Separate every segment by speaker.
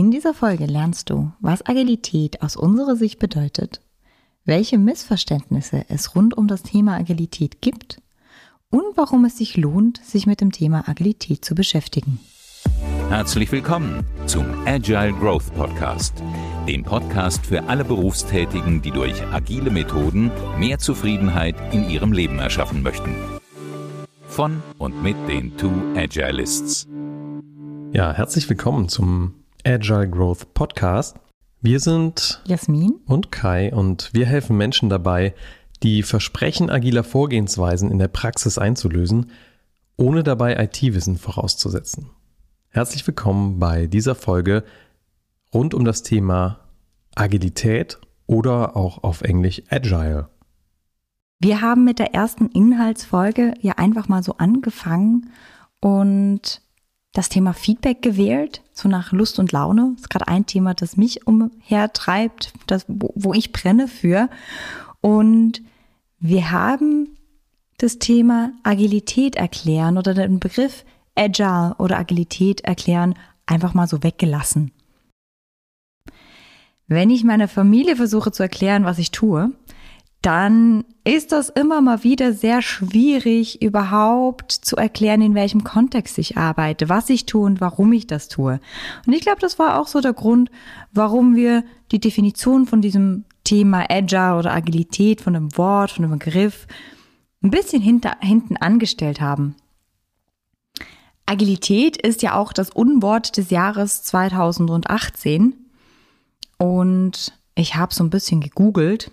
Speaker 1: In dieser Folge lernst du, was Agilität aus unserer Sicht bedeutet, welche Missverständnisse es rund um das Thema Agilität gibt und warum es sich lohnt, sich mit dem Thema Agilität zu beschäftigen.
Speaker 2: Herzlich willkommen zum Agile Growth Podcast, dem Podcast für alle Berufstätigen, die durch agile Methoden mehr Zufriedenheit in ihrem Leben erschaffen möchten. Von und mit den Two Agilists.
Speaker 3: Ja, herzlich willkommen zum Agile Growth Podcast. Wir sind
Speaker 1: Jasmin
Speaker 3: und Kai und wir helfen Menschen dabei, die Versprechen agiler Vorgehensweisen in der Praxis einzulösen, ohne dabei IT-Wissen vorauszusetzen. Herzlich willkommen bei dieser Folge rund um das Thema Agilität oder auch auf Englisch Agile.
Speaker 1: Wir haben mit der ersten Inhaltsfolge ja einfach mal so angefangen und das Thema Feedback gewählt, so nach Lust und Laune. Das ist gerade ein Thema, das mich umhertreibt, das, wo, wo ich brenne für. Und wir haben das Thema Agilität erklären oder den Begriff Agile oder Agilität erklären einfach mal so weggelassen. Wenn ich meiner Familie versuche zu erklären, was ich tue, dann ist das immer mal wieder sehr schwierig, überhaupt zu erklären, in welchem Kontext ich arbeite, was ich tue und warum ich das tue. Und ich glaube, das war auch so der Grund, warum wir die Definition von diesem Thema Agile oder Agilität, von dem Wort, von dem Begriff, ein bisschen hinter, hinten angestellt haben. Agilität ist ja auch das Unwort des Jahres 2018. Und ich habe so ein bisschen gegoogelt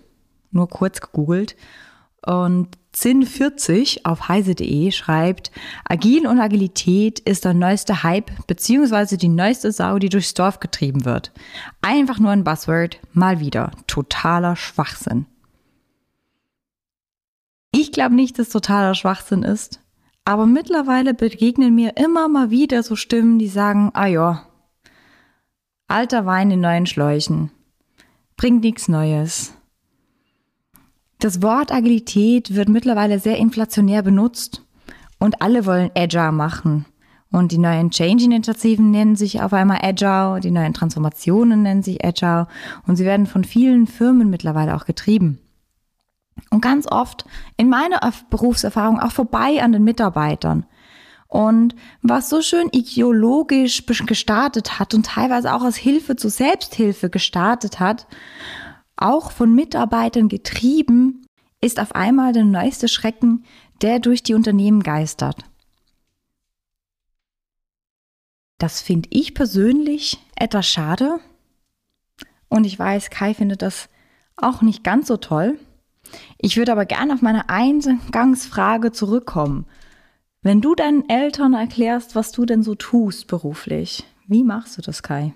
Speaker 1: nur kurz gegoogelt. Und Zinn40 auf heise.de schreibt, Agil und Agilität ist der neueste Hype beziehungsweise die neueste Sau, die durchs Dorf getrieben wird. Einfach nur ein Buzzword, mal wieder. Totaler Schwachsinn. Ich glaube nicht, dass totaler Schwachsinn ist, aber mittlerweile begegnen mir immer mal wieder so Stimmen, die sagen, ah ja, alter Wein in neuen Schläuchen, bringt nichts Neues. Das Wort Agilität wird mittlerweile sehr inflationär benutzt und alle wollen Agile machen. Und die neuen Change-Initiativen nennen sich auf einmal Agile, die neuen Transformationen nennen sich Agile und sie werden von vielen Firmen mittlerweile auch getrieben. Und ganz oft in meiner Berufserfahrung auch vorbei an den Mitarbeitern. Und was so schön ideologisch gestartet hat und teilweise auch als Hilfe zur Selbsthilfe gestartet hat, auch von Mitarbeitern getrieben, ist auf einmal der neueste Schrecken, der durch die Unternehmen geistert. Das finde ich persönlich etwas schade. Und ich weiß, Kai findet das auch nicht ganz so toll. Ich würde aber gerne auf meine Eingangsfrage zurückkommen. Wenn du deinen Eltern erklärst, was du denn so tust beruflich, wie machst du das, Kai?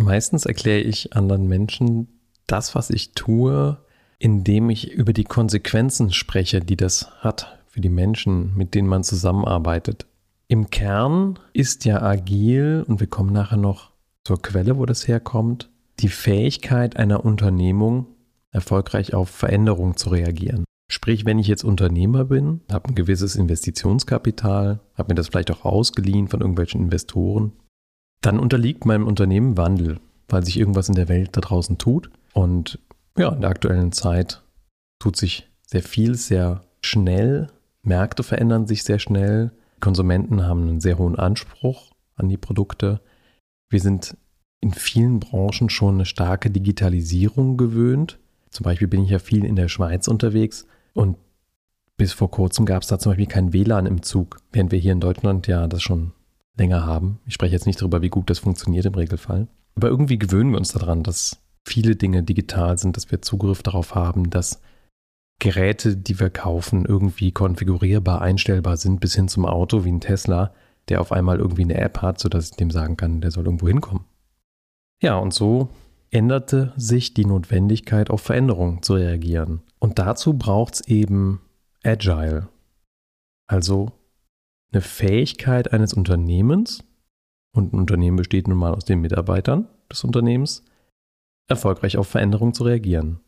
Speaker 3: Meistens erkläre ich anderen Menschen das, was ich tue, indem ich über die Konsequenzen spreche, die das hat für die Menschen, mit denen man zusammenarbeitet. Im Kern ist ja agil, und wir kommen nachher noch zur Quelle, wo das herkommt, die Fähigkeit einer Unternehmung, erfolgreich auf Veränderungen zu reagieren. Sprich, wenn ich jetzt Unternehmer bin, habe ein gewisses Investitionskapital, habe mir das vielleicht auch ausgeliehen von irgendwelchen Investoren, dann unterliegt meinem Unternehmen Wandel, weil sich irgendwas in der Welt da draußen tut. Und ja, in der aktuellen Zeit tut sich sehr viel, sehr schnell. Märkte verändern sich sehr schnell. Konsumenten haben einen sehr hohen Anspruch an die Produkte. Wir sind in vielen Branchen schon eine starke Digitalisierung gewöhnt. Zum Beispiel bin ich ja viel in der Schweiz unterwegs und bis vor kurzem gab es da zum Beispiel kein WLAN im Zug, während wir hier in Deutschland ja das schon länger haben. Ich spreche jetzt nicht darüber, wie gut das funktioniert im Regelfall. Aber irgendwie gewöhnen wir uns daran, dass viele Dinge digital sind, dass wir Zugriff darauf haben, dass Geräte, die wir kaufen, irgendwie konfigurierbar, einstellbar sind, bis hin zum Auto wie ein Tesla, der auf einmal irgendwie eine App hat, sodass ich dem sagen kann, der soll irgendwo hinkommen. Ja, und so änderte sich die Notwendigkeit, auf Veränderungen zu reagieren. Und dazu braucht es eben Agile, also eine Fähigkeit eines Unternehmens, und ein Unternehmen besteht nun mal aus den Mitarbeitern des Unternehmens, erfolgreich auf Veränderungen zu reagieren.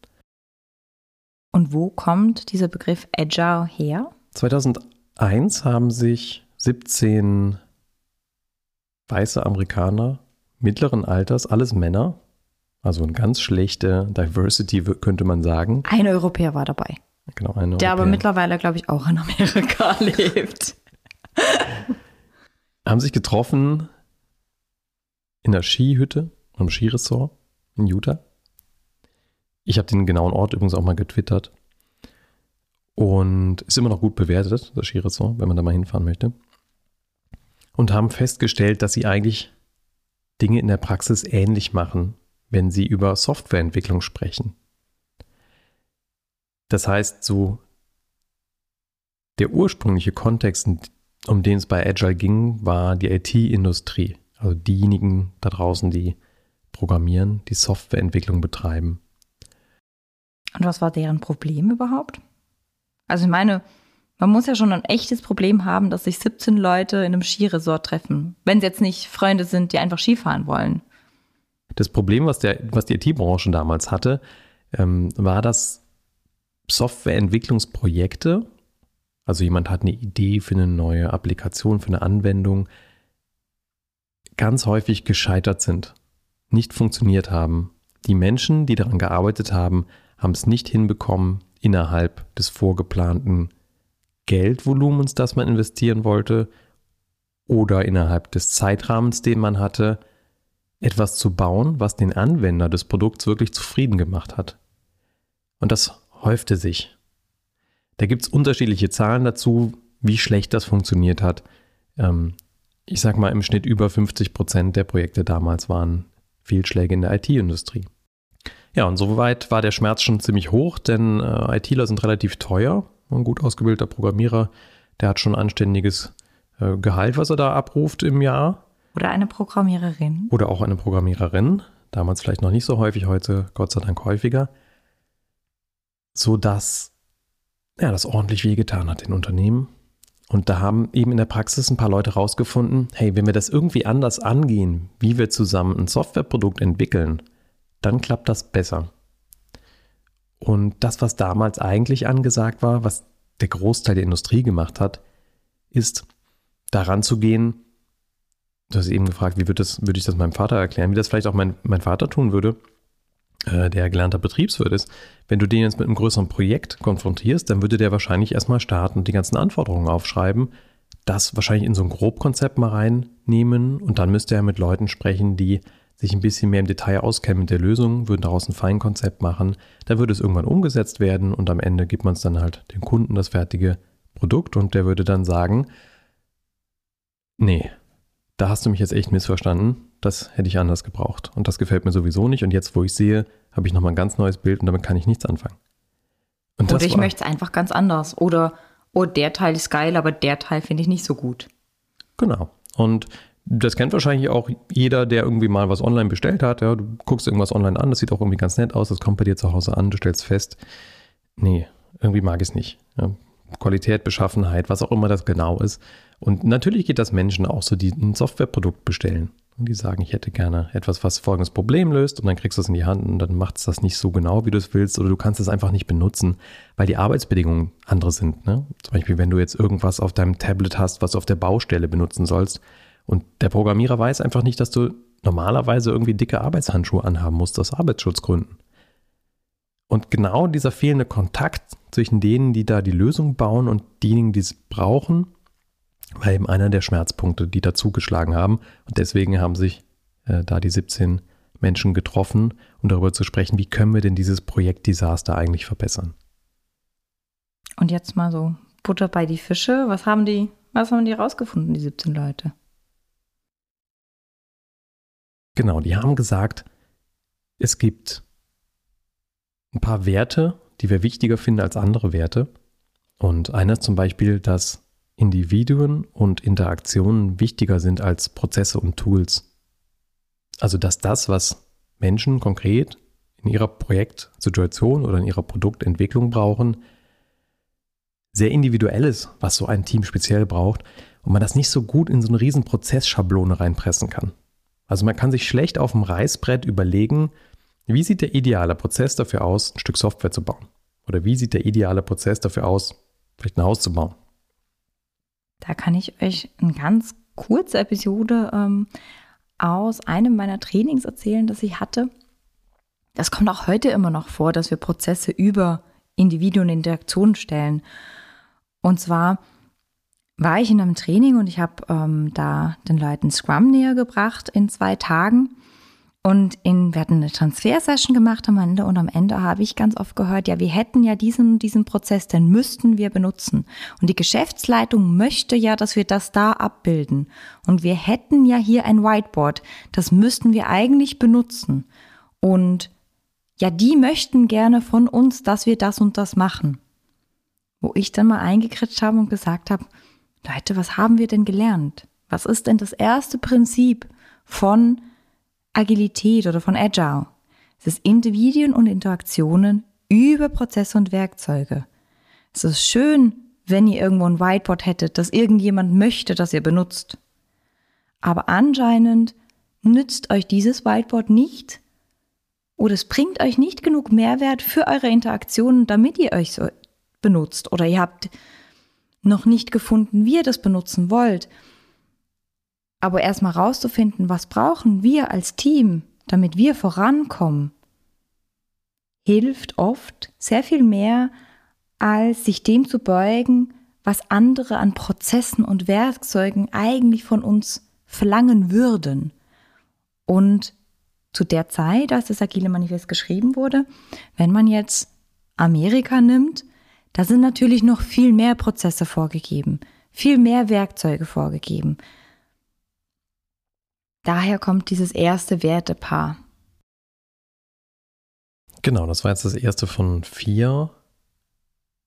Speaker 1: Und wo kommt dieser Begriff Agile her?
Speaker 3: 2001 haben sich 17 weiße Amerikaner mittleren Alters, alles Männer. Also eine ganz schlechte Diversity, könnte man sagen.
Speaker 1: Ein Europäer war dabei.
Speaker 3: Genau, ein
Speaker 1: Der aber
Speaker 3: Europäer.
Speaker 1: mittlerweile, glaube ich, auch in Amerika lebt.
Speaker 3: Haben sich getroffen in der Skihütte am Skiresort in Utah. Ich habe den genauen Ort übrigens auch mal getwittert. Und ist immer noch gut bewertet, das Skiresort, wenn man da mal hinfahren möchte. Und haben festgestellt, dass sie eigentlich Dinge in der Praxis ähnlich machen, wenn sie über Softwareentwicklung sprechen. Das heißt, so der ursprüngliche Kontext, um den es bei Agile ging, war die IT-Industrie. Also diejenigen da draußen, die programmieren, die Softwareentwicklung betreiben.
Speaker 1: Und was war deren Problem überhaupt? Also ich meine, man muss ja schon ein echtes Problem haben, dass sich 17 Leute in einem Skiresort treffen. Wenn es jetzt nicht Freunde sind, die einfach Skifahren wollen.
Speaker 3: Das Problem, was, der, was die IT-Branche damals hatte, ähm, war, dass Softwareentwicklungsprojekte, also jemand hat eine Idee für eine neue Applikation, für eine Anwendung, ganz häufig gescheitert sind, nicht funktioniert haben. Die Menschen, die daran gearbeitet haben, haben es nicht hinbekommen, innerhalb des vorgeplanten Geldvolumens, das man investieren wollte, oder innerhalb des Zeitrahmens, den man hatte, etwas zu bauen, was den Anwender des Produkts wirklich zufrieden gemacht hat. Und das häufte sich. Da gibt es unterschiedliche Zahlen dazu, wie schlecht das funktioniert hat. Ähm, ich sag mal, im Schnitt über 50 Prozent der Projekte damals waren Fehlschläge in der IT-Industrie. Ja, und soweit war der Schmerz schon ziemlich hoch, denn äh, ITler sind relativ teuer. Ein gut ausgebildeter Programmierer, der hat schon ein anständiges äh, Gehalt, was er da abruft im Jahr.
Speaker 1: Oder eine Programmiererin.
Speaker 3: Oder auch eine Programmiererin. Damals vielleicht noch nicht so häufig, heute Gott sei Dank häufiger. Sodass ja, das ordentlich wehgetan hat in Unternehmen. Und da haben eben in der Praxis ein paar Leute rausgefunden, hey, wenn wir das irgendwie anders angehen, wie wir zusammen ein Softwareprodukt entwickeln, dann klappt das besser. Und das, was damals eigentlich angesagt war, was der Großteil der Industrie gemacht hat, ist daran zu gehen, du hast eben gefragt, wie würde, das, würde ich das meinem Vater erklären, wie das vielleicht auch mein, mein Vater tun würde, äh, der gelernter Betriebswirt ist. Wenn du den jetzt mit einem größeren Projekt konfrontierst, dann würde der wahrscheinlich erstmal starten und die ganzen Anforderungen aufschreiben, das wahrscheinlich in so ein Grobkonzept mal reinnehmen und dann müsste er mit Leuten sprechen, die sich ein bisschen mehr im Detail auskennen mit der Lösung, würden daraus ein Feinkonzept machen, dann würde es irgendwann umgesetzt werden und am Ende gibt man es dann halt dem Kunden das fertige Produkt und der würde dann sagen, nee, da hast du mich jetzt echt missverstanden, das hätte ich anders gebraucht und das gefällt mir sowieso nicht und jetzt, wo ich sehe, habe ich nochmal ein ganz neues Bild und damit kann ich nichts anfangen.
Speaker 1: Und Oder ich möchte es einfach ganz anders oder, oh, der Teil ist geil, aber der Teil finde ich nicht so gut.
Speaker 3: Genau. Und das kennt wahrscheinlich auch jeder, der irgendwie mal was online bestellt hat. Ja, du guckst irgendwas online an, das sieht auch irgendwie ganz nett aus, das kommt bei dir zu Hause an, du stellst fest, nee, irgendwie mag ich es nicht. Ja, Qualität, Beschaffenheit, was auch immer das genau ist. Und natürlich geht das Menschen auch so, die ein Softwareprodukt bestellen. Und die sagen, ich hätte gerne etwas, was folgendes Problem löst und dann kriegst du es in die Hand und dann macht es das nicht so genau, wie du es willst oder du kannst es einfach nicht benutzen, weil die Arbeitsbedingungen andere sind. Ne? Zum Beispiel, wenn du jetzt irgendwas auf deinem Tablet hast, was du auf der Baustelle benutzen sollst, und der Programmierer weiß einfach nicht, dass du normalerweise irgendwie dicke Arbeitshandschuhe anhaben musst aus Arbeitsschutzgründen. Und genau dieser fehlende Kontakt zwischen denen, die da die Lösung bauen und diejenigen, die es brauchen, war eben einer der Schmerzpunkte, die da zugeschlagen haben. Und deswegen haben sich äh, da die 17 Menschen getroffen, um darüber zu sprechen, wie können wir denn dieses Projekt Desaster eigentlich verbessern.
Speaker 1: Und jetzt mal so Butter bei die Fische. Was haben die, was haben die rausgefunden, die 17 Leute?
Speaker 3: Genau, die haben gesagt, es gibt ein paar Werte, die wir wichtiger finden als andere Werte. Und einer ist zum Beispiel, dass Individuen und Interaktionen wichtiger sind als Prozesse und Tools. Also dass das, was Menschen konkret in ihrer Projektsituation oder in ihrer Produktentwicklung brauchen, sehr individuell ist, was so ein Team speziell braucht und man das nicht so gut in so eine riesen Prozessschablone reinpressen kann. Also man kann sich schlecht auf dem Reißbrett überlegen, wie sieht der ideale Prozess dafür aus, ein Stück Software zu bauen? Oder wie sieht der ideale Prozess dafür aus, vielleicht ein Haus zu bauen?
Speaker 1: Da kann ich euch eine ganz kurze Episode ähm, aus einem meiner Trainings erzählen, das ich hatte. Das kommt auch heute immer noch vor, dass wir Prozesse über Individuen in Interaktion stellen. Und zwar war ich in einem Training und ich habe ähm, da den Leuten Scrum näher gebracht in zwei Tagen. Und in, wir hatten eine Transfer-Session gemacht am Ende und am Ende habe ich ganz oft gehört, ja, wir hätten ja diesen, diesen Prozess, den müssten wir benutzen. Und die Geschäftsleitung möchte ja, dass wir das da abbilden. Und wir hätten ja hier ein Whiteboard, das müssten wir eigentlich benutzen. Und ja, die möchten gerne von uns, dass wir das und das machen. Wo ich dann mal eingekritscht habe und gesagt habe, Leute, was haben wir denn gelernt? Was ist denn das erste Prinzip von Agilität oder von Agile. Es ist Individuen und Interaktionen über Prozesse und Werkzeuge. Es ist schön, wenn ihr irgendwo ein Whiteboard hättet, das irgendjemand möchte, dass ihr benutzt. Aber anscheinend nützt euch dieses Whiteboard nicht oder es bringt euch nicht genug Mehrwert für eure Interaktionen, damit ihr euch so benutzt oder ihr habt noch nicht gefunden, wie ihr das benutzen wollt. Aber erstmal rauszufinden, was brauchen wir als Team, damit wir vorankommen, hilft oft sehr viel mehr, als sich dem zu beugen, was andere an Prozessen und Werkzeugen eigentlich von uns verlangen würden. Und zu der Zeit, als das Agile Manifest geschrieben wurde, wenn man jetzt Amerika nimmt, da sind natürlich noch viel mehr Prozesse vorgegeben, viel mehr Werkzeuge vorgegeben. Daher kommt dieses erste Wertepaar.
Speaker 3: Genau, das war jetzt das erste von vier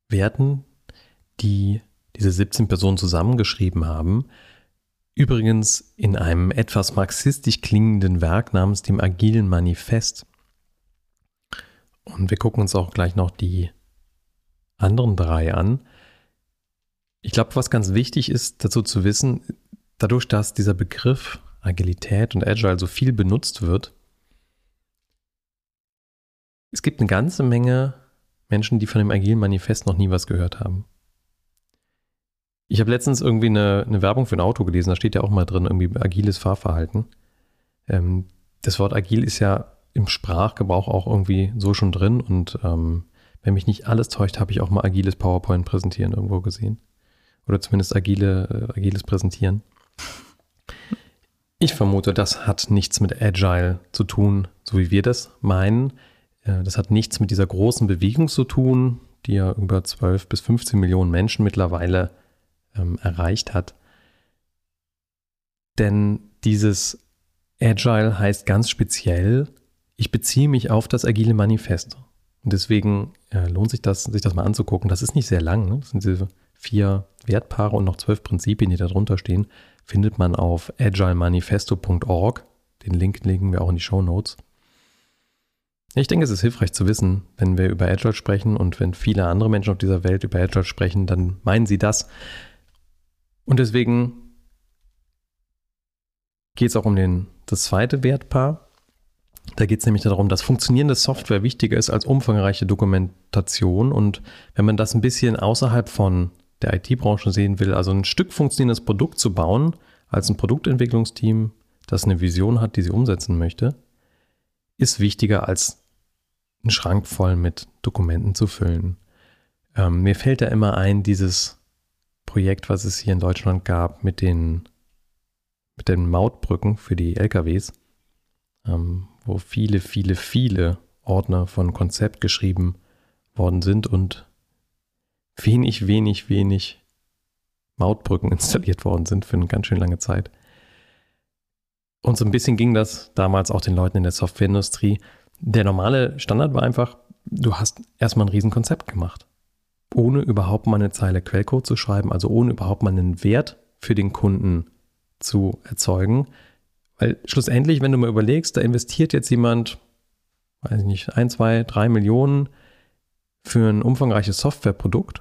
Speaker 3: Werten, die diese 17 Personen zusammengeschrieben haben. Übrigens in einem etwas marxistisch klingenden Werk namens dem Agilen Manifest. Und wir gucken uns auch gleich noch die anderen drei an. Ich glaube, was ganz wichtig ist dazu zu wissen, dadurch, dass dieser Begriff Agilität und Agile so viel benutzt wird. Es gibt eine ganze Menge Menschen, die von dem Agilen Manifest noch nie was gehört haben. Ich habe letztens irgendwie eine, eine, Werbung für ein Auto gelesen, da steht ja auch mal drin, irgendwie agiles Fahrverhalten. Ähm, das Wort agil ist ja im Sprachgebrauch auch irgendwie so schon drin und ähm, wenn mich nicht alles täuscht, habe ich auch mal agiles PowerPoint präsentieren irgendwo gesehen. Oder zumindest agile, äh, agiles Präsentieren. Ich vermute, das hat nichts mit Agile zu tun, so wie wir das meinen. Äh, das hat nichts mit dieser großen Bewegung zu tun, die ja über 12 bis 15 Millionen Menschen mittlerweile ähm, erreicht hat. Denn dieses Agile heißt ganz speziell, ich beziehe mich auf das agile Manifest. Und deswegen äh, lohnt sich das, sich das mal anzugucken. Das ist nicht sehr lang. Ne? Das sind diese vier Wertpaare und noch zwölf Prinzipien, die da drunter stehen findet man auf agilemanifesto.org. Den Link legen wir auch in die Show Notes. Ich denke, es ist hilfreich zu wissen, wenn wir über Agile sprechen und wenn viele andere Menschen auf dieser Welt über Agile sprechen, dann meinen sie das. Und deswegen geht es auch um den, das zweite Wertpaar. Da geht es nämlich darum, dass funktionierende Software wichtiger ist als umfangreiche Dokumentation. Und wenn man das ein bisschen außerhalb von der IT-Branche sehen will, also ein Stück funktionierendes Produkt zu bauen, als ein Produktentwicklungsteam, das eine Vision hat, die sie umsetzen möchte, ist wichtiger als einen Schrank voll mit Dokumenten zu füllen. Ähm, mir fällt da immer ein, dieses Projekt, was es hier in Deutschland gab mit den, mit den Mautbrücken für die LKWs, ähm, wo viele, viele, viele Ordner von Konzept geschrieben worden sind und wenig, wenig, wenig Mautbrücken installiert worden sind für eine ganz schön lange Zeit. Und so ein bisschen ging das damals auch den Leuten in der Softwareindustrie. Der normale Standard war einfach, du hast erstmal ein Riesenkonzept gemacht. Ohne überhaupt mal eine Zeile Quellcode zu schreiben, also ohne überhaupt mal einen Wert für den Kunden zu erzeugen. Weil schlussendlich, wenn du mal überlegst, da investiert jetzt jemand, weiß ich nicht, ein, zwei, drei Millionen für ein umfangreiches Softwareprodukt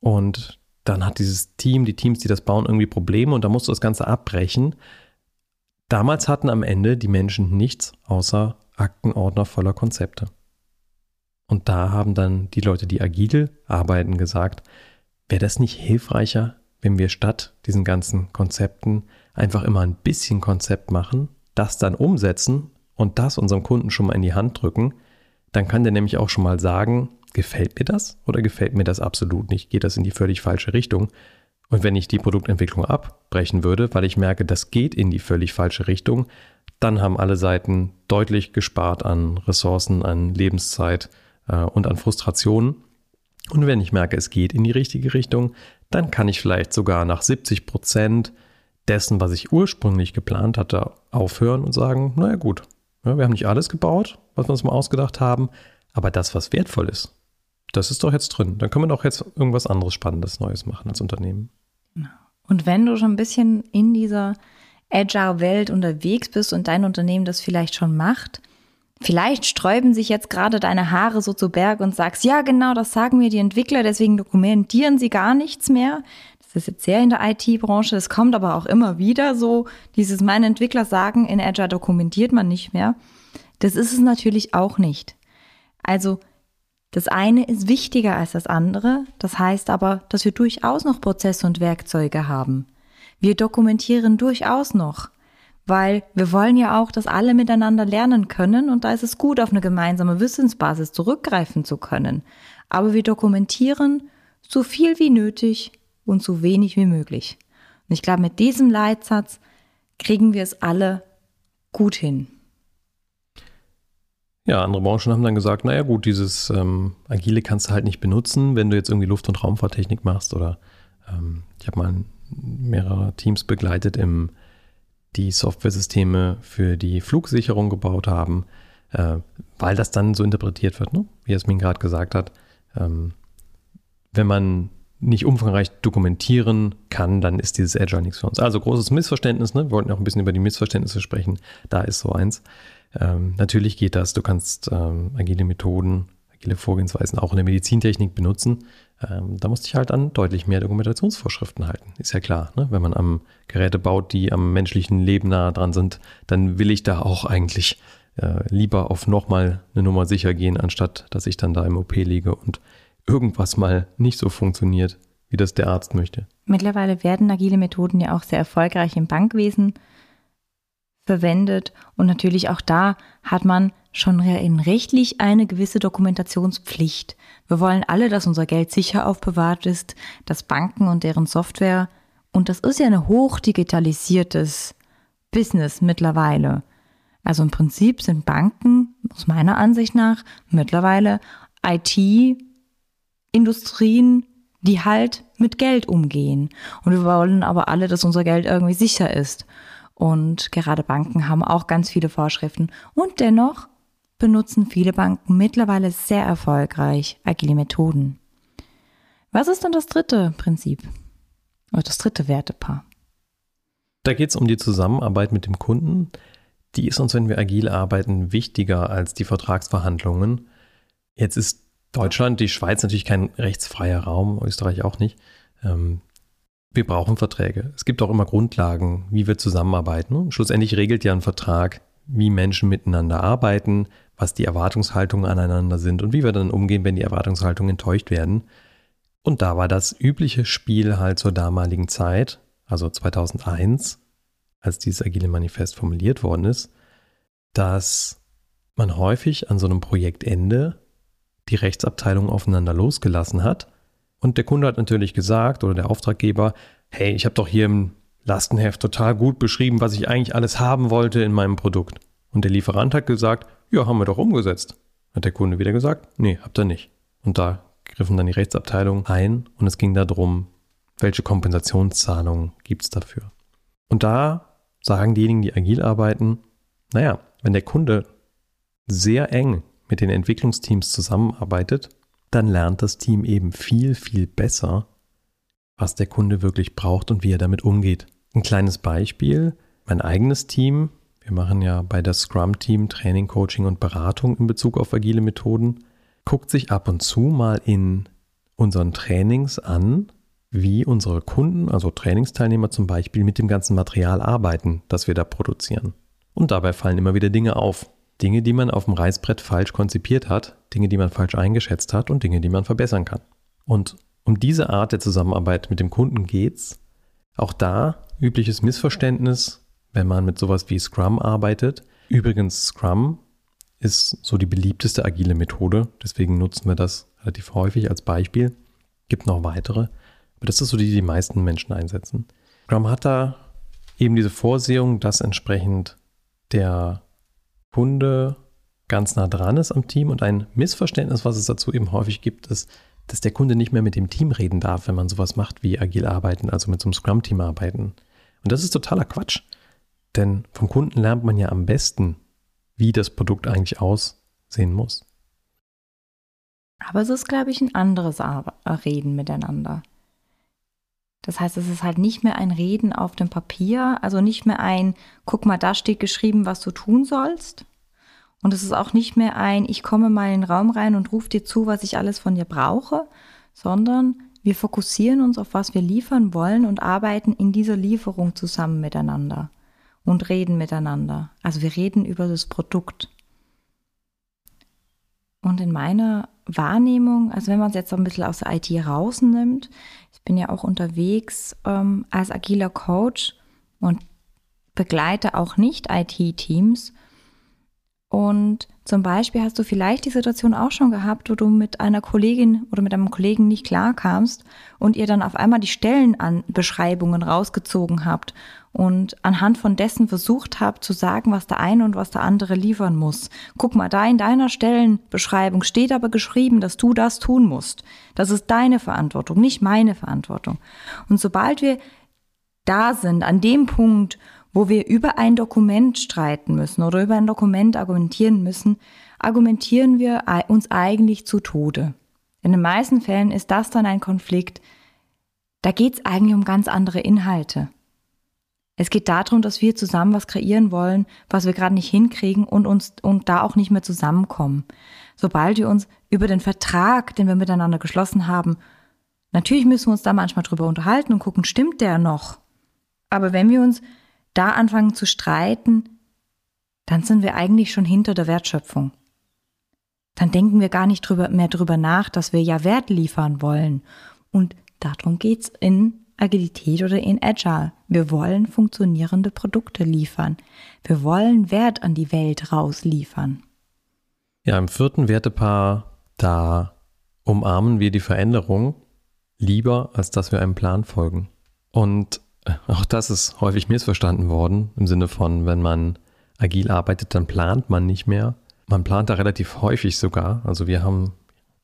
Speaker 3: und dann hat dieses Team, die Teams, die das bauen, irgendwie Probleme und da musst du das Ganze abbrechen. Damals hatten am Ende die Menschen nichts außer Aktenordner voller Konzepte. Und da haben dann die Leute, die agil arbeiten, gesagt, wäre das nicht hilfreicher, wenn wir statt diesen ganzen Konzepten einfach immer ein bisschen Konzept machen, das dann umsetzen und das unserem Kunden schon mal in die Hand drücken, dann kann der nämlich auch schon mal sagen, gefällt mir das oder gefällt mir das absolut nicht, geht das in die völlig falsche Richtung. Und wenn ich die Produktentwicklung abbrechen würde, weil ich merke, das geht in die völlig falsche Richtung, dann haben alle Seiten deutlich gespart an Ressourcen, an Lebenszeit äh, und an Frustrationen. Und wenn ich merke, es geht in die richtige Richtung, dann kann ich vielleicht sogar nach 70 Prozent dessen, was ich ursprünglich geplant hatte, aufhören und sagen, naja gut, ja, wir haben nicht alles gebaut, was wir uns mal ausgedacht haben, aber das, was wertvoll ist, das ist doch jetzt drin. Dann können wir doch jetzt irgendwas anderes Spannendes, Neues machen als Unternehmen.
Speaker 1: Genau. Und wenn du schon ein bisschen in dieser Agile-Welt unterwegs bist und dein Unternehmen das vielleicht schon macht, vielleicht sträuben sich jetzt gerade deine Haare so zu Berg und sagst, ja genau, das sagen mir die Entwickler, deswegen dokumentieren sie gar nichts mehr. Das ist jetzt sehr in der IT-Branche, es kommt aber auch immer wieder so, dieses meine Entwickler sagen, in Agile dokumentiert man nicht mehr. Das ist es natürlich auch nicht. Also das eine ist wichtiger als das andere. Das heißt aber, dass wir durchaus noch Prozesse und Werkzeuge haben. Wir dokumentieren durchaus noch, weil wir wollen ja auch, dass alle miteinander lernen können und da ist es gut, auf eine gemeinsame Wissensbasis zurückgreifen zu können. Aber wir dokumentieren so viel wie nötig und so wenig wie möglich. Und ich glaube, mit diesem Leitsatz kriegen wir es alle gut hin.
Speaker 3: Ja, andere Branchen haben dann gesagt, naja gut, dieses ähm, Agile kannst du halt nicht benutzen, wenn du jetzt irgendwie Luft- und Raumfahrttechnik machst oder ähm, ich habe mal mehrere Teams begleitet, im, die Softwaresysteme für die Flugsicherung gebaut haben, äh, weil das dann so interpretiert wird, ne? wie Jasmin gerade gesagt hat. Ähm, wenn man nicht umfangreich dokumentieren kann, dann ist dieses Agile nichts für uns. Also großes Missverständnis, ne? wir wollten auch ein bisschen über die Missverständnisse sprechen, da ist so eins. Ähm, natürlich geht das. Du kannst ähm, agile Methoden, agile Vorgehensweisen auch in der Medizintechnik benutzen. Ähm, da musst du dich halt an deutlich mehr Dokumentationsvorschriften halten. Ist ja klar. Ne? Wenn man am Geräte baut, die am menschlichen Leben nah dran sind, dann will ich da auch eigentlich äh, lieber auf nochmal eine Nummer sicher gehen, anstatt dass ich dann da im OP liege und irgendwas mal nicht so funktioniert, wie das der Arzt möchte.
Speaker 1: Mittlerweile werden agile Methoden ja auch sehr erfolgreich im Bankwesen verwendet. Und natürlich auch da hat man schon rechtlich eine gewisse Dokumentationspflicht. Wir wollen alle, dass unser Geld sicher aufbewahrt ist, dass Banken und deren Software, und das ist ja ein hochdigitalisiertes Business mittlerweile. Also im Prinzip sind Banken aus meiner Ansicht nach mittlerweile IT-Industrien, die halt mit Geld umgehen. Und wir wollen aber alle, dass unser Geld irgendwie sicher ist. Und gerade Banken haben auch ganz viele Vorschriften. Und dennoch benutzen viele Banken mittlerweile sehr erfolgreich agile Methoden. Was ist dann das dritte Prinzip? Oder das dritte Wertepaar?
Speaker 3: Da geht es um die Zusammenarbeit mit dem Kunden. Die ist uns, wenn wir agil arbeiten, wichtiger als die Vertragsverhandlungen. Jetzt ist Deutschland, die Schweiz natürlich kein rechtsfreier Raum, Österreich auch nicht. Ähm, wir brauchen Verträge. Es gibt auch immer Grundlagen, wie wir zusammenarbeiten. Schlussendlich regelt ja ein Vertrag, wie Menschen miteinander arbeiten, was die Erwartungshaltungen aneinander sind und wie wir dann umgehen, wenn die Erwartungshaltungen enttäuscht werden. Und da war das übliche Spiel halt zur damaligen Zeit, also 2001, als dieses agile Manifest formuliert worden ist, dass man häufig an so einem Projektende die Rechtsabteilung aufeinander losgelassen hat und der Kunde hat natürlich gesagt oder der Auftraggeber, hey, ich habe doch hier im Lastenheft total gut beschrieben, was ich eigentlich alles haben wollte in meinem Produkt. Und der Lieferant hat gesagt, ja, haben wir doch umgesetzt. Hat der Kunde wieder gesagt, nee, habt ihr nicht. Und da griffen dann die Rechtsabteilung ein und es ging darum, welche Kompensationszahlungen gibt es dafür. Und da sagen diejenigen, die agil arbeiten, naja, wenn der Kunde sehr eng mit den Entwicklungsteams zusammenarbeitet, dann lernt das Team eben viel, viel besser, was der Kunde wirklich braucht und wie er damit umgeht. Ein kleines Beispiel, mein eigenes Team, wir machen ja bei der Scrum-Team Training, Coaching und Beratung in Bezug auf agile Methoden, guckt sich ab und zu mal in unseren Trainings an, wie unsere Kunden, also Trainingsteilnehmer zum Beispiel, mit dem ganzen Material arbeiten, das wir da produzieren. Und dabei fallen immer wieder Dinge auf. Dinge, die man auf dem Reißbrett falsch konzipiert hat, Dinge, die man falsch eingeschätzt hat und Dinge, die man verbessern kann. Und Um diese Art der Zusammenarbeit mit dem Kunden geht's. Auch da übliches Missverständnis, wenn man mit sowas wie Scrum arbeitet. Übrigens, Scrum ist so die beliebteste agile Methode, deswegen nutzen wir das relativ häufig als Beispiel. Gibt noch weitere, aber das ist so die, die die meisten Menschen einsetzen. Scrum hat da eben diese Vorsehung, dass entsprechend der Kunde ganz nah dran ist am Team und ein Missverständnis, was es dazu eben häufig gibt, ist, dass der Kunde nicht mehr mit dem Team reden darf, wenn man sowas macht wie agil arbeiten, also mit so einem Scrum-Team arbeiten. Und das ist totaler Quatsch. Denn vom Kunden lernt man ja am besten, wie das Produkt eigentlich aussehen muss.
Speaker 1: Aber es ist, glaube ich, ein anderes Reden miteinander. Das heißt, es ist halt nicht mehr ein Reden auf dem Papier, also nicht mehr ein, guck mal, da steht geschrieben, was du tun sollst. Und es ist auch nicht mehr ein, ich komme mal in den Raum rein und rufe dir zu, was ich alles von dir brauche, sondern wir fokussieren uns auf, was wir liefern wollen und arbeiten in dieser Lieferung zusammen miteinander und reden miteinander. Also wir reden über das Produkt. Und in meiner Wahrnehmung, also wenn man es jetzt so ein bisschen aus der IT rausnimmt, ich bin ja auch unterwegs ähm, als agiler Coach und begleite auch nicht IT-Teams. Und zum Beispiel hast du vielleicht die Situation auch schon gehabt, wo du mit einer Kollegin oder mit einem Kollegen nicht klarkamst und ihr dann auf einmal die Stellenbeschreibungen rausgezogen habt und anhand von dessen versucht habt zu sagen, was der eine und was der andere liefern muss. Guck mal, da in deiner Stellenbeschreibung steht aber geschrieben, dass du das tun musst. Das ist deine Verantwortung, nicht meine Verantwortung. Und sobald wir da sind, an dem Punkt, wo wir über ein Dokument streiten müssen oder über ein Dokument argumentieren müssen, argumentieren wir uns eigentlich zu Tode. In den meisten Fällen ist das dann ein Konflikt, da geht es eigentlich um ganz andere Inhalte. Es geht darum, dass wir zusammen was kreieren wollen, was wir gerade nicht hinkriegen und uns und da auch nicht mehr zusammenkommen. Sobald wir uns über den Vertrag, den wir miteinander geschlossen haben, natürlich müssen wir uns da manchmal drüber unterhalten und gucken, stimmt der noch? Aber wenn wir uns da anfangen zu streiten, dann sind wir eigentlich schon hinter der Wertschöpfung. Dann denken wir gar nicht drüber, mehr drüber nach, dass wir ja Wert liefern wollen. Und darum geht's in Agilität oder in Agile. Wir wollen funktionierende Produkte liefern. Wir wollen Wert an die Welt rausliefern.
Speaker 3: Ja, im vierten Wertepaar, da umarmen wir die Veränderung lieber, als dass wir einem Plan folgen. Und auch das ist häufig missverstanden worden, im Sinne von, wenn man agil arbeitet, dann plant man nicht mehr. Man plant da relativ häufig sogar. Also wir haben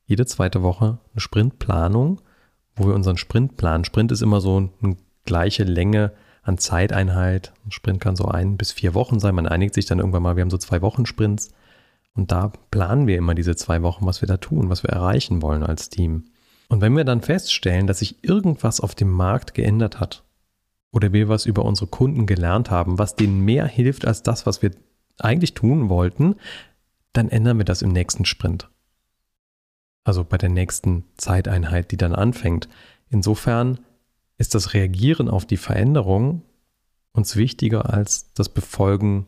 Speaker 3: jede zweite Woche eine Sprintplanung wo wir unseren Sprint planen. Sprint ist immer so eine gleiche Länge an Zeiteinheit. Ein Sprint kann so ein bis vier Wochen sein. Man einigt sich dann irgendwann mal, wir haben so zwei Wochen Sprints. Und da planen wir immer diese zwei Wochen, was wir da tun, was wir erreichen wollen als Team. Und wenn wir dann feststellen, dass sich irgendwas auf dem Markt geändert hat oder wir was über unsere Kunden gelernt haben, was denen mehr hilft als das, was wir eigentlich tun wollten, dann ändern wir das im nächsten Sprint also bei der nächsten Zeiteinheit, die dann anfängt. Insofern ist das Reagieren auf die Veränderung uns wichtiger als das Befolgen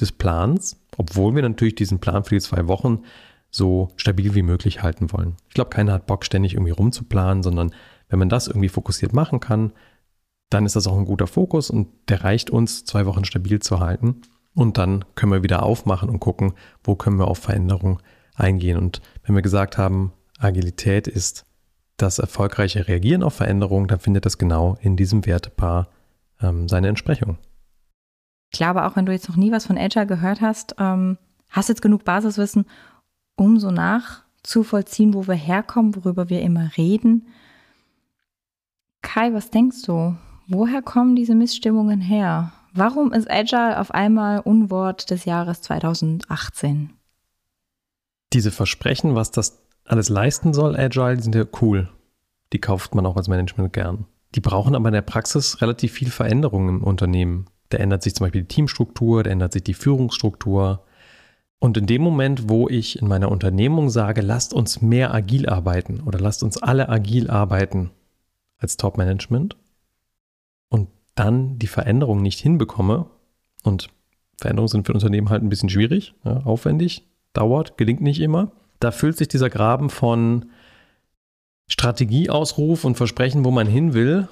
Speaker 3: des Plans, obwohl wir natürlich diesen Plan für die zwei Wochen so stabil wie möglich halten wollen. Ich glaube, keiner hat Bock, ständig irgendwie rumzuplanen, sondern wenn man das irgendwie fokussiert machen kann, dann ist das auch ein guter Fokus und der reicht uns, zwei Wochen stabil zu halten. Und dann können wir wieder aufmachen und gucken, wo können wir auf Veränderungen eingehen. Und wenn wir gesagt haben, Agilität ist das erfolgreiche Reagieren auf Veränderungen, dann findet das genau in diesem Wertepaar ähm, seine Entsprechung.
Speaker 1: Ich glaube, auch wenn du jetzt noch nie was von Agile gehört hast, ähm, hast jetzt genug Basiswissen, um so nachzuvollziehen, wo wir herkommen, worüber wir immer reden. Kai, was denkst du? Woher kommen diese Missstimmungen her? Warum ist Agile auf einmal Unwort des Jahres 2018?
Speaker 3: Diese Versprechen, was das alles leisten soll, Agile, sind ja cool. Die kauft man auch als Management gern. Die brauchen aber in der Praxis relativ viel Veränderung im Unternehmen. Da ändert sich zum Beispiel die Teamstruktur, da ändert sich die Führungsstruktur. Und in dem Moment, wo ich in meiner Unternehmung sage, lasst uns mehr agil arbeiten oder lasst uns alle agil arbeiten als Top-Management und dann die Veränderung nicht hinbekomme, und Veränderungen sind für Unternehmen halt ein bisschen schwierig, ja, aufwendig, dauert, gelingt nicht immer. Da füllt sich dieser Graben von Strategieausruf und Versprechen, wo man hin will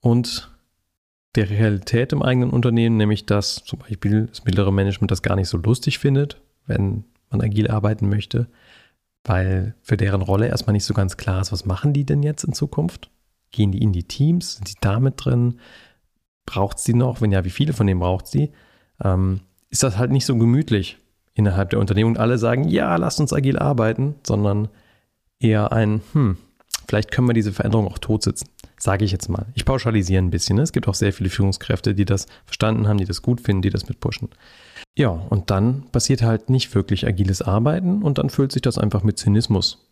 Speaker 3: und der Realität im eigenen Unternehmen, nämlich dass zum Beispiel das mittlere Management das gar nicht so lustig findet, wenn man agil arbeiten möchte, weil für deren Rolle erstmal nicht so ganz klar ist, was machen die denn jetzt in Zukunft? Gehen die in die Teams? Sind sie damit drin? Braucht sie noch? Wenn ja, wie viele von denen braucht sie? Ähm, ist das halt nicht so gemütlich innerhalb der Unternehmung. Alle sagen, ja, lasst uns agil arbeiten, sondern eher ein, hm, vielleicht können wir diese Veränderung auch totsitzen. Sage ich jetzt mal. Ich pauschalisiere ein bisschen. Ne? Es gibt auch sehr viele Führungskräfte, die das verstanden haben, die das gut finden, die das mitpushen. Ja, und dann passiert halt nicht wirklich agiles Arbeiten und dann füllt sich das einfach mit Zynismus,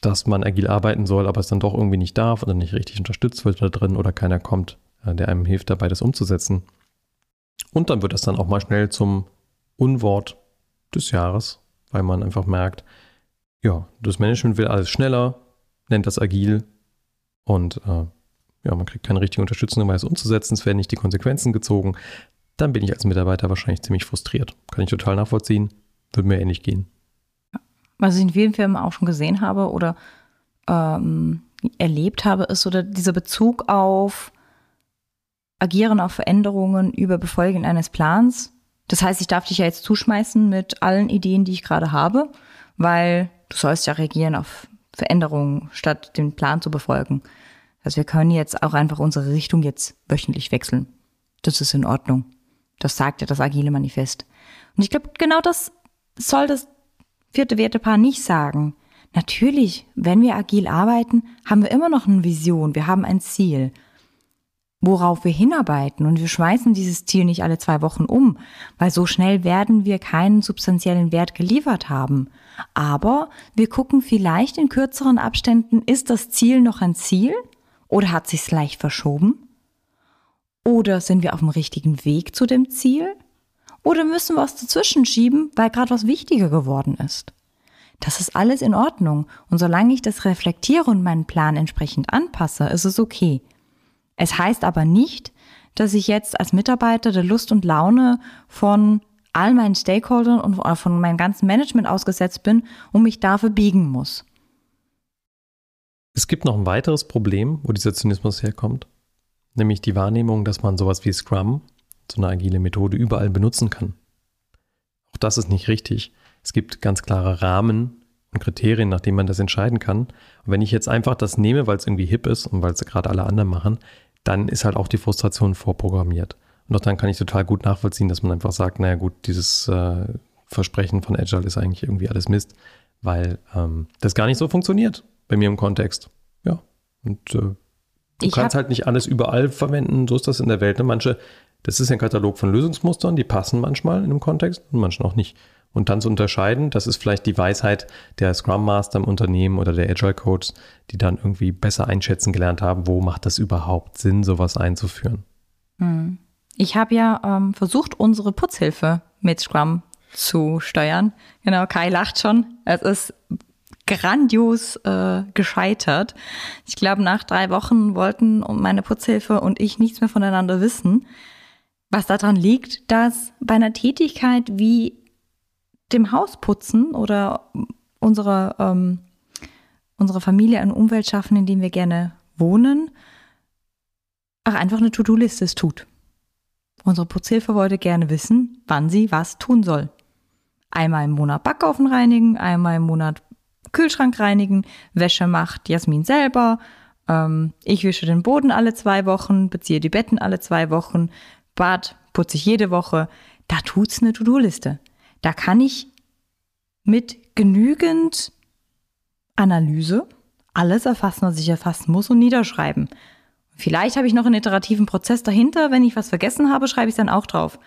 Speaker 3: dass man agil arbeiten soll, aber es dann doch irgendwie nicht darf oder nicht richtig unterstützt wird da drin oder keiner kommt, äh, der einem hilft dabei, das umzusetzen. Und dann wird das dann auch mal schnell zum Unwort des Jahres, weil man einfach merkt, ja, das Management will alles schneller, nennt das agil und äh, ja, man kriegt keine richtige Unterstützung, um es umzusetzen, es werden nicht die Konsequenzen gezogen. Dann bin ich als Mitarbeiter wahrscheinlich ziemlich frustriert. Kann ich total nachvollziehen, würde mir ähnlich gehen.
Speaker 1: Was ich in vielen Firmen auch schon gesehen habe oder ähm, erlebt habe, ist so dieser Bezug auf Agieren auf Veränderungen über Befolgen eines Plans. Das heißt, ich darf dich ja jetzt zuschmeißen mit allen Ideen, die ich gerade habe, weil du sollst ja reagieren auf Veränderungen, statt den Plan zu befolgen. Also wir können jetzt auch einfach unsere Richtung jetzt wöchentlich wechseln. Das ist in Ordnung. Das sagt ja das agile Manifest. Und ich glaube, genau das soll das vierte Wertepaar nicht sagen. Natürlich, wenn wir agil arbeiten, haben wir immer noch eine Vision, wir haben ein Ziel worauf wir hinarbeiten. Und wir schmeißen dieses Ziel nicht alle zwei Wochen um, weil so schnell werden wir keinen substanziellen Wert geliefert haben. Aber wir gucken vielleicht in kürzeren Abständen, ist das Ziel noch ein Ziel oder hat sich leicht verschoben? Oder sind wir auf dem richtigen Weg zu dem Ziel? Oder müssen wir was dazwischen schieben, weil gerade was wichtiger geworden ist? Das ist alles in Ordnung. Und solange ich das reflektiere und meinen Plan entsprechend anpasse, ist es okay. Es heißt aber nicht, dass ich jetzt als Mitarbeiter der Lust und Laune von all meinen Stakeholdern und von meinem ganzen Management ausgesetzt bin und mich dafür biegen muss.
Speaker 3: Es gibt noch ein weiteres Problem, wo dieser Zynismus herkommt, nämlich die Wahrnehmung, dass man sowas wie Scrum, so eine agile Methode, überall benutzen kann. Auch das ist nicht richtig. Es gibt ganz klare Rahmen und Kriterien, nach denen man das entscheiden kann. Und wenn ich jetzt einfach das nehme, weil es irgendwie hip ist und weil es gerade alle anderen machen, dann ist halt auch die Frustration vorprogrammiert. Und auch dann kann ich total gut nachvollziehen, dass man einfach sagt, naja gut, dieses äh, Versprechen von Agile ist eigentlich irgendwie alles Mist, weil ähm, das gar nicht so funktioniert bei mir im Kontext. Ja. Und äh, du ich kannst halt nicht alles überall verwenden, so ist das in der Welt. Ne? Manche, das ist ein Katalog von Lösungsmustern, die passen manchmal in einem Kontext und manchen auch nicht. Und dann zu unterscheiden, das ist vielleicht die Weisheit der Scrum Master im Unternehmen oder der Agile Coach, die dann irgendwie besser einschätzen gelernt haben, wo macht das überhaupt Sinn, sowas einzuführen.
Speaker 1: Hm. Ich habe ja ähm, versucht, unsere Putzhilfe mit Scrum zu steuern. Genau, Kai lacht schon. Es ist grandios äh, gescheitert. Ich glaube, nach drei Wochen wollten meine Putzhilfe und ich nichts mehr voneinander wissen. Was daran liegt, dass bei einer Tätigkeit wie dem Haus putzen oder unsere, ähm, unsere Familie eine Umwelt schaffen, in dem wir gerne wohnen, ach, einfach eine To-Do-Liste tut. Unsere Putzhilfe wollte gerne wissen, wann sie was tun soll. Einmal im Monat Backofen reinigen, einmal im Monat Kühlschrank reinigen, Wäsche macht Jasmin selber, ähm, ich wische den Boden alle zwei Wochen, beziehe die Betten alle zwei Wochen, Bad putze ich jede Woche. Da tut's eine To-Do-Liste. Da kann ich mit genügend Analyse alles erfassen, was ich erfassen muss und niederschreiben. Vielleicht habe ich noch einen iterativen Prozess dahinter. Wenn ich was vergessen habe, schreibe ich es dann auch drauf.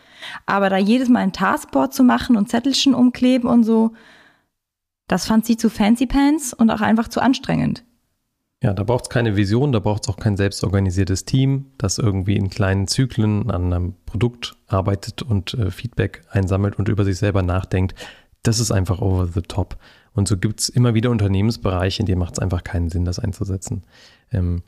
Speaker 1: Aber da jedes Mal ein Taskboard zu machen und Zettelchen umkleben und so, das fand sie zu fancy pants und auch einfach zu anstrengend.
Speaker 3: Ja, da braucht es keine Vision, da braucht es auch kein selbstorganisiertes Team, das irgendwie in kleinen Zyklen an einem Produkt arbeitet und äh, Feedback einsammelt und über sich selber nachdenkt. Das ist einfach over the top. Und so gibt es immer wieder Unternehmensbereiche, in denen macht es einfach keinen Sinn, das einzusetzen. Ähm,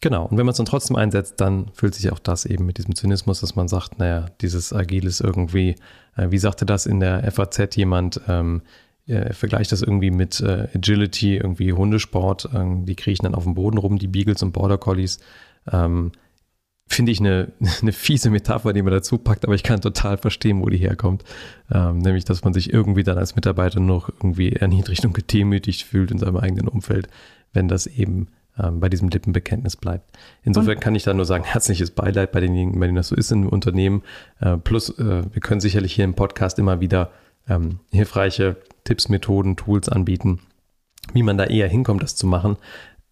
Speaker 3: genau, und wenn man es dann trotzdem einsetzt, dann fühlt sich auch das eben mit diesem Zynismus, dass man sagt, naja, dieses Agil ist irgendwie, äh, wie sagte das in der FAZ jemand, ähm, äh, vergleiche das irgendwie mit äh, Agility, irgendwie Hundesport. Ähm, die kriechen dann auf dem Boden rum, die Beagles und Border Collies. Ähm, Finde ich eine, eine fiese Metapher, die man dazu packt, aber ich kann total verstehen, wo die herkommt. Ähm, nämlich, dass man sich irgendwie dann als Mitarbeiter noch irgendwie erniedrigt und gedemütigt fühlt in seinem eigenen Umfeld, wenn das eben ähm, bei diesem Lippenbekenntnis bleibt. Insofern und? kann ich da nur sagen, herzliches Beileid bei denjenigen, bei denen das so ist im Unternehmen. Äh, plus, äh, wir können sicherlich hier im Podcast immer wieder ähm, hilfreiche Tipps, Methoden, Tools anbieten, wie man da eher hinkommt, das zu machen.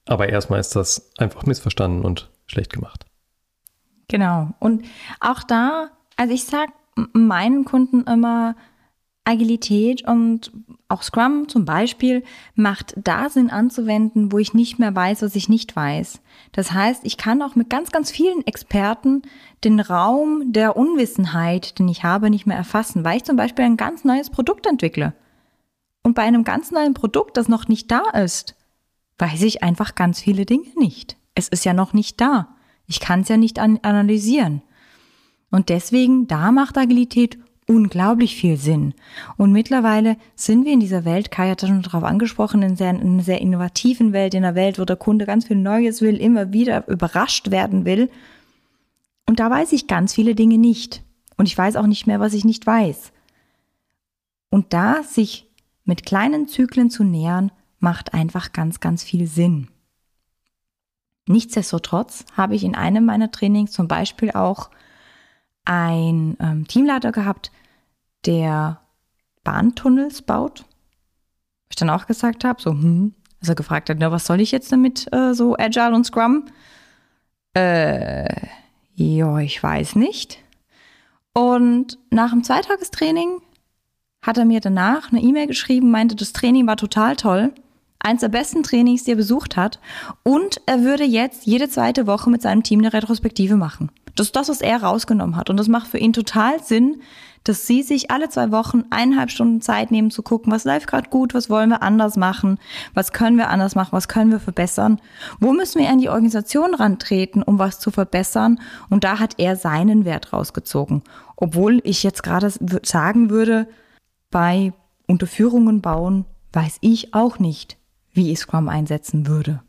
Speaker 3: Aber erstmal ist das einfach missverstanden und schlecht gemacht.
Speaker 1: Genau. Und auch da, also ich sage meinen Kunden immer, Agilität und auch Scrum zum Beispiel macht da Sinn anzuwenden, wo ich nicht mehr weiß, was ich nicht weiß. Das heißt, ich kann auch mit ganz, ganz vielen Experten den Raum der Unwissenheit, den ich habe, nicht mehr erfassen, weil ich zum Beispiel ein ganz neues Produkt entwickle. Und bei einem ganz neuen Produkt, das noch nicht da ist, weiß ich einfach ganz viele Dinge nicht. Es ist ja noch nicht da. Ich kann es ja nicht an analysieren. Und deswegen, da macht Agilität unglaublich viel Sinn. Und mittlerweile sind wir in dieser Welt, Kai hat schon darauf angesprochen, in, sehr, in einer sehr innovativen Welt, in einer Welt, wo der Kunde ganz viel Neues will, immer wieder überrascht werden will. Und da weiß ich ganz viele Dinge nicht. Und ich weiß auch nicht mehr, was ich nicht weiß. Und da sich mit kleinen Zyklen zu nähern, macht einfach ganz, ganz viel Sinn. Nichtsdestotrotz habe ich in einem meiner Trainings zum Beispiel auch ein ähm, Teamleiter gehabt, der Bahntunnels baut. Ich dann auch gesagt habe, so, hm, also gefragt hat, na, was soll ich jetzt damit, äh, so Agile und Scrum? Äh, ja, ich weiß nicht. Und nach dem Zweitagestraining hat er mir danach eine E-Mail geschrieben, meinte, das Training war total toll. Eins der besten Trainings, die er besucht hat. Und er würde jetzt jede zweite Woche mit seinem Team eine Retrospektive machen. Das ist das, was er rausgenommen hat. Und das macht für ihn total Sinn, dass sie sich alle zwei Wochen eineinhalb Stunden Zeit nehmen zu gucken, was läuft gerade gut, was wollen wir anders machen, was können wir anders machen, was können wir verbessern, wo müssen wir an die Organisation rantreten, um was zu verbessern. Und da hat er seinen Wert rausgezogen. Obwohl ich jetzt gerade sagen würde, bei Unterführungen bauen weiß ich auch nicht, wie ich Scrum einsetzen würde.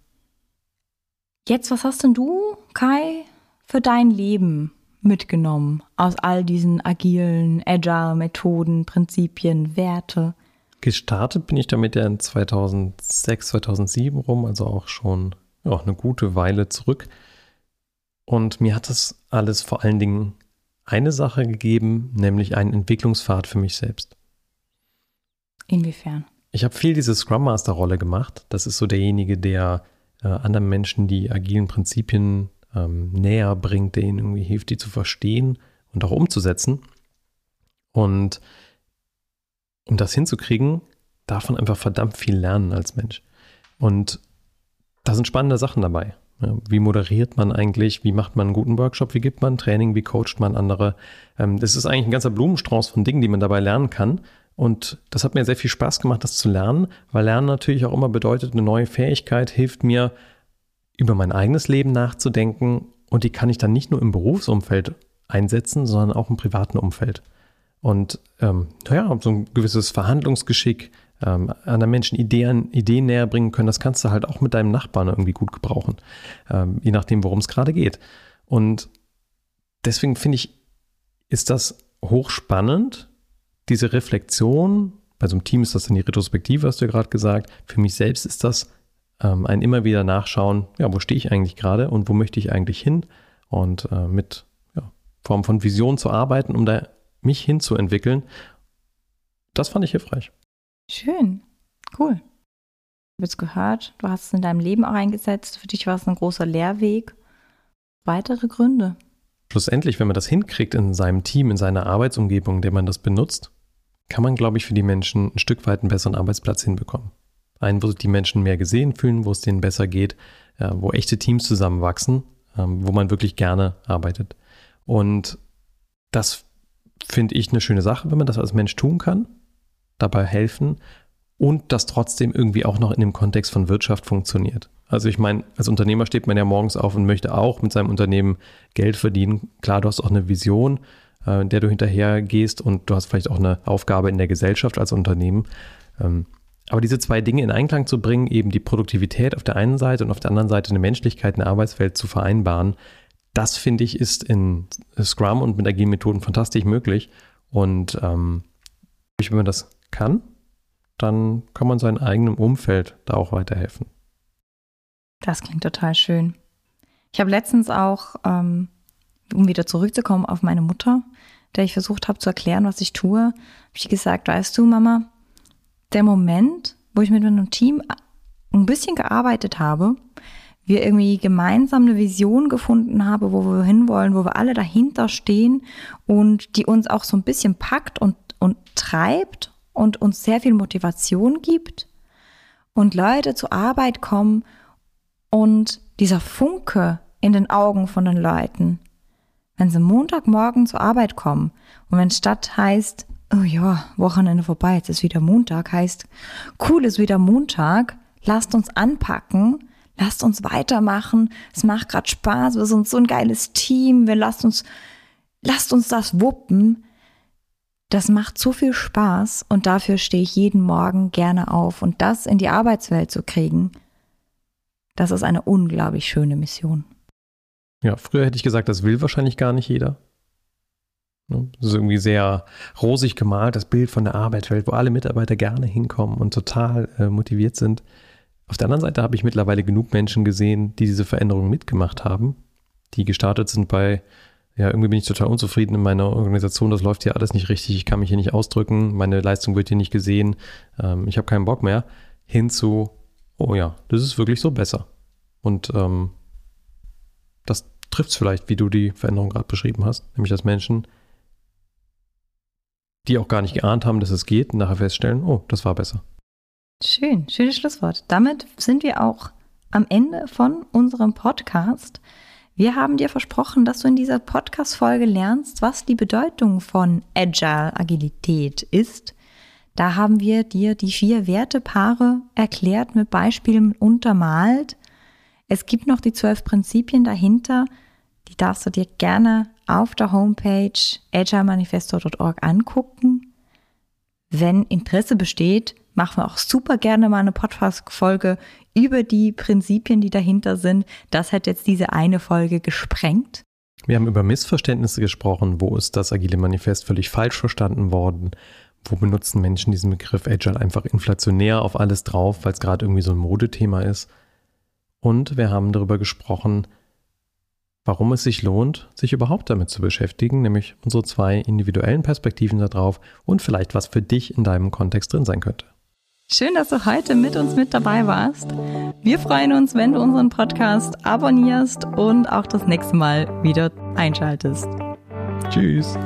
Speaker 1: Jetzt, was hast denn du, Kai, für dein Leben mitgenommen aus all diesen agilen, agile Methoden, Prinzipien, Werte?
Speaker 3: Gestartet bin ich damit ja in 2006, 2007 rum, also auch schon ja, eine gute Weile zurück. Und mir hat das alles vor allen Dingen eine Sache gegeben, nämlich einen Entwicklungspfad für mich selbst.
Speaker 1: Inwiefern?
Speaker 3: Ich habe viel diese Scrum Master Rolle gemacht. Das ist so derjenige, der äh, anderen Menschen die agilen Prinzipien ähm, näher bringt, der ihnen irgendwie hilft, die zu verstehen und auch umzusetzen. Und um das hinzukriegen, darf man einfach verdammt viel lernen als Mensch. Und da sind spannende Sachen dabei. Wie moderiert man eigentlich? Wie macht man einen guten Workshop? Wie gibt man Training? Wie coacht man andere? Ähm, das ist eigentlich ein ganzer Blumenstrauß von Dingen, die man dabei lernen kann. Und das hat mir sehr viel Spaß gemacht, das zu lernen, weil Lernen natürlich auch immer bedeutet, eine neue Fähigkeit hilft mir, über mein eigenes Leben nachzudenken und die kann ich dann nicht nur im Berufsumfeld einsetzen, sondern auch im privaten Umfeld. Und ähm, naja, so ein gewisses Verhandlungsgeschick, ähm, anderen Menschen Ideen, Ideen näher bringen können, das kannst du halt auch mit deinem Nachbarn irgendwie gut gebrauchen, ähm, je nachdem, worum es gerade geht. Und deswegen finde ich, ist das hochspannend, diese Reflexion. Bei so einem Team ist das dann die Retrospektive, hast du ja gerade gesagt. Für mich selbst ist das ähm, ein immer wieder nachschauen, ja, wo stehe ich eigentlich gerade und wo möchte ich eigentlich hin und äh, mit ja, Form von Vision zu arbeiten, um da mich hinzuentwickeln. Das fand ich hilfreich.
Speaker 1: Schön, cool. Ich habe jetzt gehört, du hast es in deinem Leben auch eingesetzt. Für dich war es ein großer Lehrweg. Weitere Gründe?
Speaker 3: Schlussendlich, wenn man das hinkriegt in seinem Team, in seiner Arbeitsumgebung, in der man das benutzt, kann man, glaube ich, für die Menschen ein Stück weit einen besseren Arbeitsplatz hinbekommen. Einen, wo sich die Menschen mehr gesehen fühlen, wo es denen besser geht, äh, wo echte Teams zusammenwachsen, ähm, wo man wirklich gerne arbeitet. Und das finde ich eine schöne Sache, wenn man das als Mensch tun kann, dabei helfen und das trotzdem irgendwie auch noch in dem Kontext von Wirtschaft funktioniert. Also ich meine, als Unternehmer steht man ja morgens auf und möchte auch mit seinem Unternehmen Geld verdienen. Klar, du hast auch eine Vision, äh, in der du hinterher gehst und du hast vielleicht auch eine Aufgabe in der Gesellschaft als Unternehmen. Aber diese zwei Dinge in Einklang zu bringen, eben die Produktivität auf der einen Seite und auf der anderen Seite eine Menschlichkeit in der Arbeitswelt zu vereinbaren, das finde ich ist in Scrum und mit agilen Methoden fantastisch möglich. Und ähm, wenn man das kann, dann kann man seinem eigenen Umfeld da auch weiterhelfen.
Speaker 1: Das klingt total schön. Ich habe letztens auch, ähm, um wieder zurückzukommen auf meine Mutter, der ich versucht habe zu erklären, was ich tue, habe ich gesagt, weißt du, Mama, der Moment, wo ich mit meinem Team ein bisschen gearbeitet habe, wir irgendwie gemeinsam eine Vision gefunden haben, wo wir hinwollen, wo wir alle dahinter stehen und die uns auch so ein bisschen packt und, und treibt und uns sehr viel Motivation gibt und Leute zur Arbeit kommen und dieser Funke in den Augen von den Leuten, wenn sie Montagmorgen zur Arbeit kommen und wenn statt heißt, oh ja, Wochenende vorbei, jetzt ist wieder Montag, heißt, cool ist wieder Montag, lasst uns anpacken, lasst uns weitermachen, es macht gerade Spaß, wir sind so ein geiles Team, wir lasst uns, lasst uns das wuppen. Das macht so viel Spaß und dafür stehe ich jeden Morgen gerne auf und das in die Arbeitswelt zu kriegen, das ist eine unglaublich schöne Mission.
Speaker 3: Ja, früher hätte ich gesagt, das will wahrscheinlich gar nicht jeder. Ne? Das ist irgendwie sehr rosig gemalt, das Bild von der Arbeitswelt, wo alle Mitarbeiter gerne hinkommen und total äh, motiviert sind. Auf der anderen Seite habe ich mittlerweile genug Menschen gesehen, die diese Veränderungen mitgemacht haben, die gestartet sind bei, ja, irgendwie bin ich total unzufrieden in meiner Organisation, das läuft hier alles nicht richtig, ich kann mich hier nicht ausdrücken, meine Leistung wird hier nicht gesehen, ähm, ich habe keinen Bock mehr, hin zu, oh ja, das ist wirklich so besser. Und ähm, das trifft es vielleicht, wie du die Veränderung gerade beschrieben hast, nämlich dass Menschen die auch gar nicht geahnt haben, dass es geht, nachher feststellen, oh, das war besser.
Speaker 1: Schön, schönes Schlusswort. Damit sind wir auch am Ende von unserem Podcast. Wir haben dir versprochen, dass du in dieser Podcast-Folge lernst, was die Bedeutung von Agile Agilität ist. Da haben wir dir die vier Wertepaare erklärt, mit Beispielen untermalt. Es gibt noch die zwölf Prinzipien dahinter. Die darfst du dir gerne auf der Homepage agilemanifesto.org angucken. Wenn Interesse besteht, machen wir auch super gerne mal eine Podcast-Folge über die Prinzipien, die dahinter sind. Das hat jetzt diese eine Folge gesprengt.
Speaker 3: Wir haben über Missverständnisse gesprochen. Wo ist das Agile Manifest völlig falsch verstanden worden? Wo benutzen Menschen diesen Begriff Agile einfach inflationär auf alles drauf, weil es gerade irgendwie so ein Modethema ist? Und wir haben darüber gesprochen, warum es sich lohnt, sich überhaupt damit zu beschäftigen, nämlich unsere zwei individuellen Perspektiven darauf und vielleicht was für dich in deinem Kontext drin sein könnte.
Speaker 1: Schön, dass du heute mit uns mit dabei warst. Wir freuen uns, wenn du unseren Podcast abonnierst und auch das nächste Mal wieder einschaltest.
Speaker 3: Tschüss.